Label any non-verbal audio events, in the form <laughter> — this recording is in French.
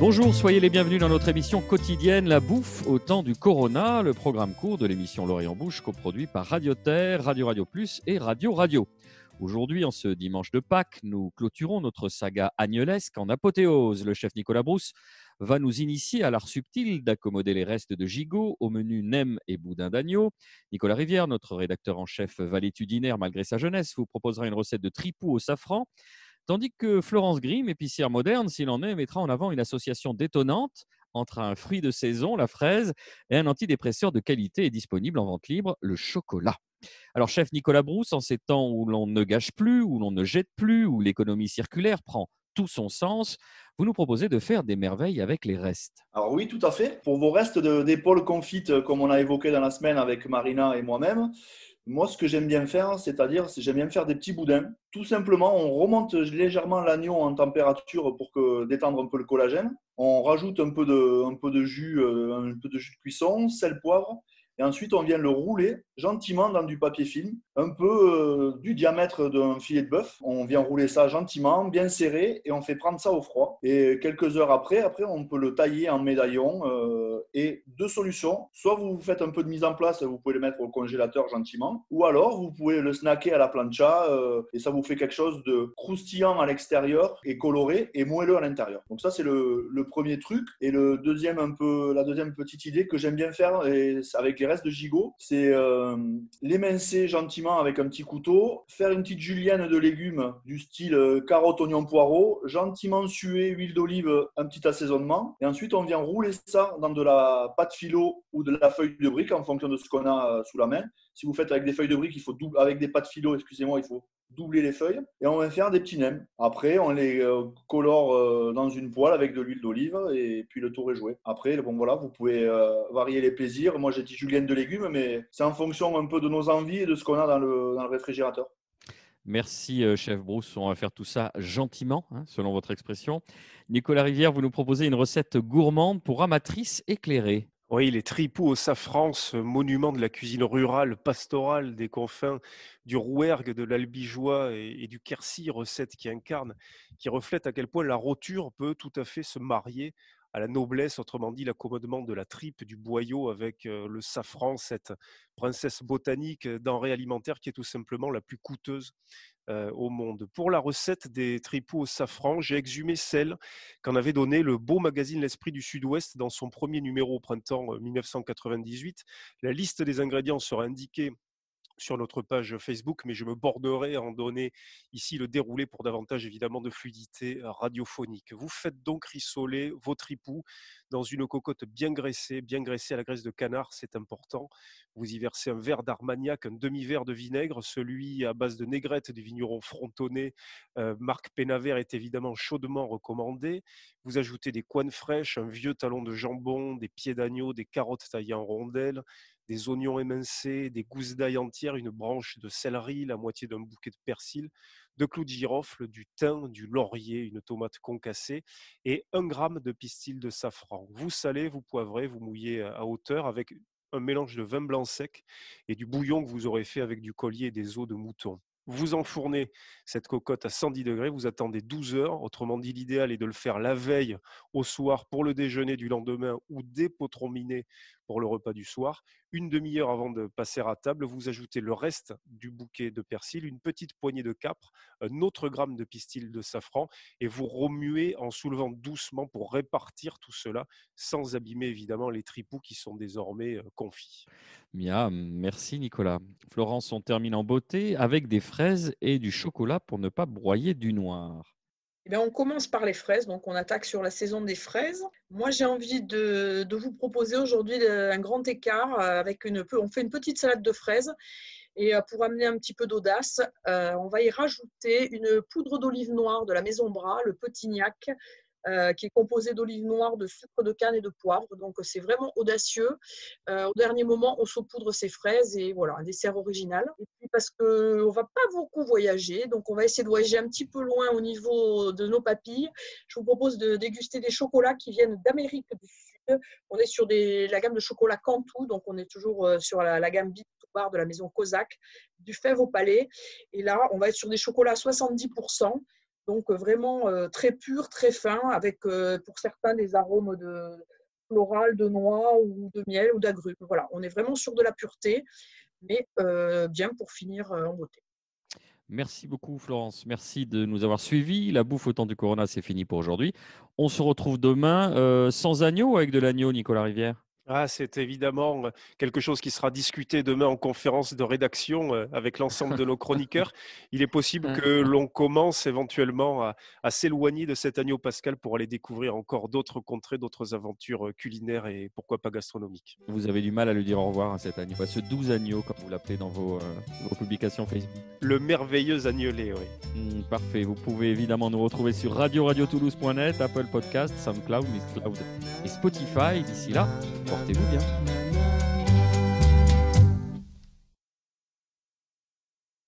Bonjour, soyez les bienvenus dans notre émission quotidienne La bouffe au temps du Corona, le programme court de l'émission L'Orient Bouche coproduit par Radio Terre, Radio Radio Plus et Radio Radio. Aujourd'hui, en ce dimanche de Pâques, nous clôturons notre saga agnolesque en apothéose. Le chef Nicolas Brousse va nous initier à l'art subtil d'accommoder les restes de gigot au menu nem et boudin d'agneau. Nicolas Rivière, notre rédacteur en chef valétudinaire malgré sa jeunesse, vous proposera une recette de tripou au safran Tandis que Florence Grimm, épicière moderne, s'il en est, mettra en avant une association détonnante entre un fruit de saison, la fraise, et un antidépresseur de qualité et disponible en vente libre, le chocolat. Alors, chef Nicolas Brousse, en ces temps où l'on ne gâche plus, où l'on ne jette plus, où l'économie circulaire prend tout son sens, vous nous proposez de faire des merveilles avec les restes. Alors oui, tout à fait. Pour vos restes d'épaule confites, comme on a évoqué dans la semaine avec Marina et moi-même, moi, ce que j'aime bien faire, c'est-à-dire, j'aime bien faire des petits boudins. Tout simplement, on remonte légèrement l'agneau en température pour que, détendre un peu le collagène. On rajoute un peu de, un peu de jus, euh, un peu de jus de cuisson, sel, poivre. Et ensuite, on vient le rouler gentiment dans du papier film, un peu euh, du diamètre d'un filet de bœuf. On vient rouler ça gentiment, bien serré, et on fait prendre ça au froid. Et quelques heures après, après on peut le tailler en médaillon. Euh, et deux solutions. Soit vous faites un peu de mise en place, vous pouvez le mettre au congélateur gentiment, ou alors vous pouvez le snacker à la plancha, euh, et ça vous fait quelque chose de croustillant à l'extérieur et coloré et moelleux à l'intérieur. Donc ça, c'est le, le, premier truc. Et le deuxième, un peu, la deuxième petite idée que j'aime bien faire et avec les de gigot, c'est euh, l'émincer gentiment avec un petit couteau, faire une petite julienne de légumes du style euh, carotte, oignon, poireau, gentiment suer, huile d'olive, un petit assaisonnement, et ensuite on vient rouler ça dans de la pâte philo ou de la feuille de brique en fonction de ce qu'on a euh, sous la main. Si vous faites avec des feuilles de brique, il faut avec des pâtes philo, excusez-moi, il faut doubler les feuilles et on va faire des petits nems. Après, on les euh, colore euh, dans une poêle avec de l'huile d'olive et puis le tour est joué. Après, bon voilà, vous pouvez euh, varier les plaisirs. Moi, j'ai dit julienne de légumes, mais c'est en fonction un peu de nos envies et de ce qu'on a dans le, réfrigérateur. Merci, chef Bruce. On va faire tout ça gentiment, hein, selon votre expression. Nicolas Rivière, vous nous proposez une recette gourmande pour amatrices éclairées. Oui, les tripous au safran, ce monument de la cuisine rurale, pastorale des confins du Rouergue, de l'Albigeois et, du Quercy, recette qui incarne, qui reflète à quel point la roture peut tout à fait se marier à la noblesse, autrement dit l'accommodement de la tripe, du boyau avec euh, le safran, cette princesse botanique, euh, denrée alimentaire qui est tout simplement la plus coûteuse euh, au monde. Pour la recette des tripous au safran, j'ai exhumé celle qu'en avait donnée le beau magazine L'Esprit du Sud-Ouest dans son premier numéro au printemps 1998. La liste des ingrédients sera indiquée sur notre page Facebook, mais je me borderai à en donner ici le déroulé pour davantage évidemment de fluidité radiophonique. Vous faites donc rissoler vos tripous dans une cocotte bien graissée, bien graissée à la graisse de canard, c'est important. Vous y versez un verre d'armagnac, un demi-verre de vinaigre, celui à base de négrette du vigneron frontonné, euh, Marc Pénavert est évidemment chaudement recommandé. Vous ajoutez des coines fraîches, un vieux talon de jambon, des pieds d'agneau, des carottes taillées en rondelles, des oignons émincés, des gousses d'ail entières, une branche de céleri, la moitié d'un bouquet de persil, deux clous de girofle, du thym, du laurier, une tomate concassée et un gramme de pistil de safran. Vous salez, vous poivrez, vous mouillez à hauteur avec un mélange de vin blanc sec et du bouillon que vous aurez fait avec du collier et des os de mouton. Vous enfournez cette cocotte à 110 degrés, vous attendez 12 heures. Autrement dit, l'idéal est de le faire la veille au soir pour le déjeuner du lendemain ou dépotrominer pour le repas du soir. Une demi-heure avant de passer à table, vous ajoutez le reste du bouquet de persil, une petite poignée de capre, un autre gramme de pistil de safran et vous remuez en soulevant doucement pour répartir tout cela sans abîmer évidemment les tripous qui sont désormais confits. Mia, merci Nicolas. Florence, on termine en beauté avec des fraises et du chocolat pour ne pas broyer du noir. Eh on commence par les fraises, donc on attaque sur la saison des fraises. Moi, j'ai envie de, vous proposer aujourd'hui un grand écart euh, avec une, on fait une petite salade de fraises et euh, pour amener un petit peu d'audace, euh, on va y rajouter une poudre d'olive noire de la Maison Bras, le Petignac, euh, qui est composé d'olive noire, de sucre de canne et de poivre. Donc c'est vraiment audacieux. Euh, au dernier moment, on saupoudre ses fraises et voilà, un dessert original. Parce qu'on ne va pas beaucoup voyager, donc on va essayer de voyager un petit peu loin au niveau de nos papilles. Je vous propose de déguster des chocolats qui viennent d'Amérique du Sud. On est sur la gamme de chocolat Cantou, donc on est toujours euh, sur la, la gamme Bit Bar de la maison Kozak, du fève au palais. Et là, on va être sur des chocolats à 70%. Donc vraiment très pur, très fin, avec pour certains des arômes de floral, de noix ou de miel ou d'agrumes. Voilà, on est vraiment sur de la pureté, mais bien pour finir en beauté. Merci beaucoup Florence, merci de nous avoir suivis. La bouffe au temps du Corona, c'est fini pour aujourd'hui. On se retrouve demain sans agneau avec de l'agneau, Nicolas Rivière? Ah, c'est évidemment quelque chose qui sera discuté demain en conférence de rédaction avec l'ensemble de nos chroniqueurs. <laughs> Il est possible que l'on commence éventuellement à, s'éloigner de cet agneau pascal pour aller découvrir encore d'autres contrées, d'autres aventures culinaires et pourquoi pas gastronomiques. Vous avez du mal à lui dire au revoir à cet agneau, à ce doux agneau, comme vous l'appelez dans vos, publications Facebook. Le merveilleux agnelet, oui. Mmh, parfait. Vous pouvez évidemment nous retrouver sur radio-radio-toulouse.net, Apple Podcast, SoundCloud, Mixcloud et Spotify. D'ici là, portez-vous bien.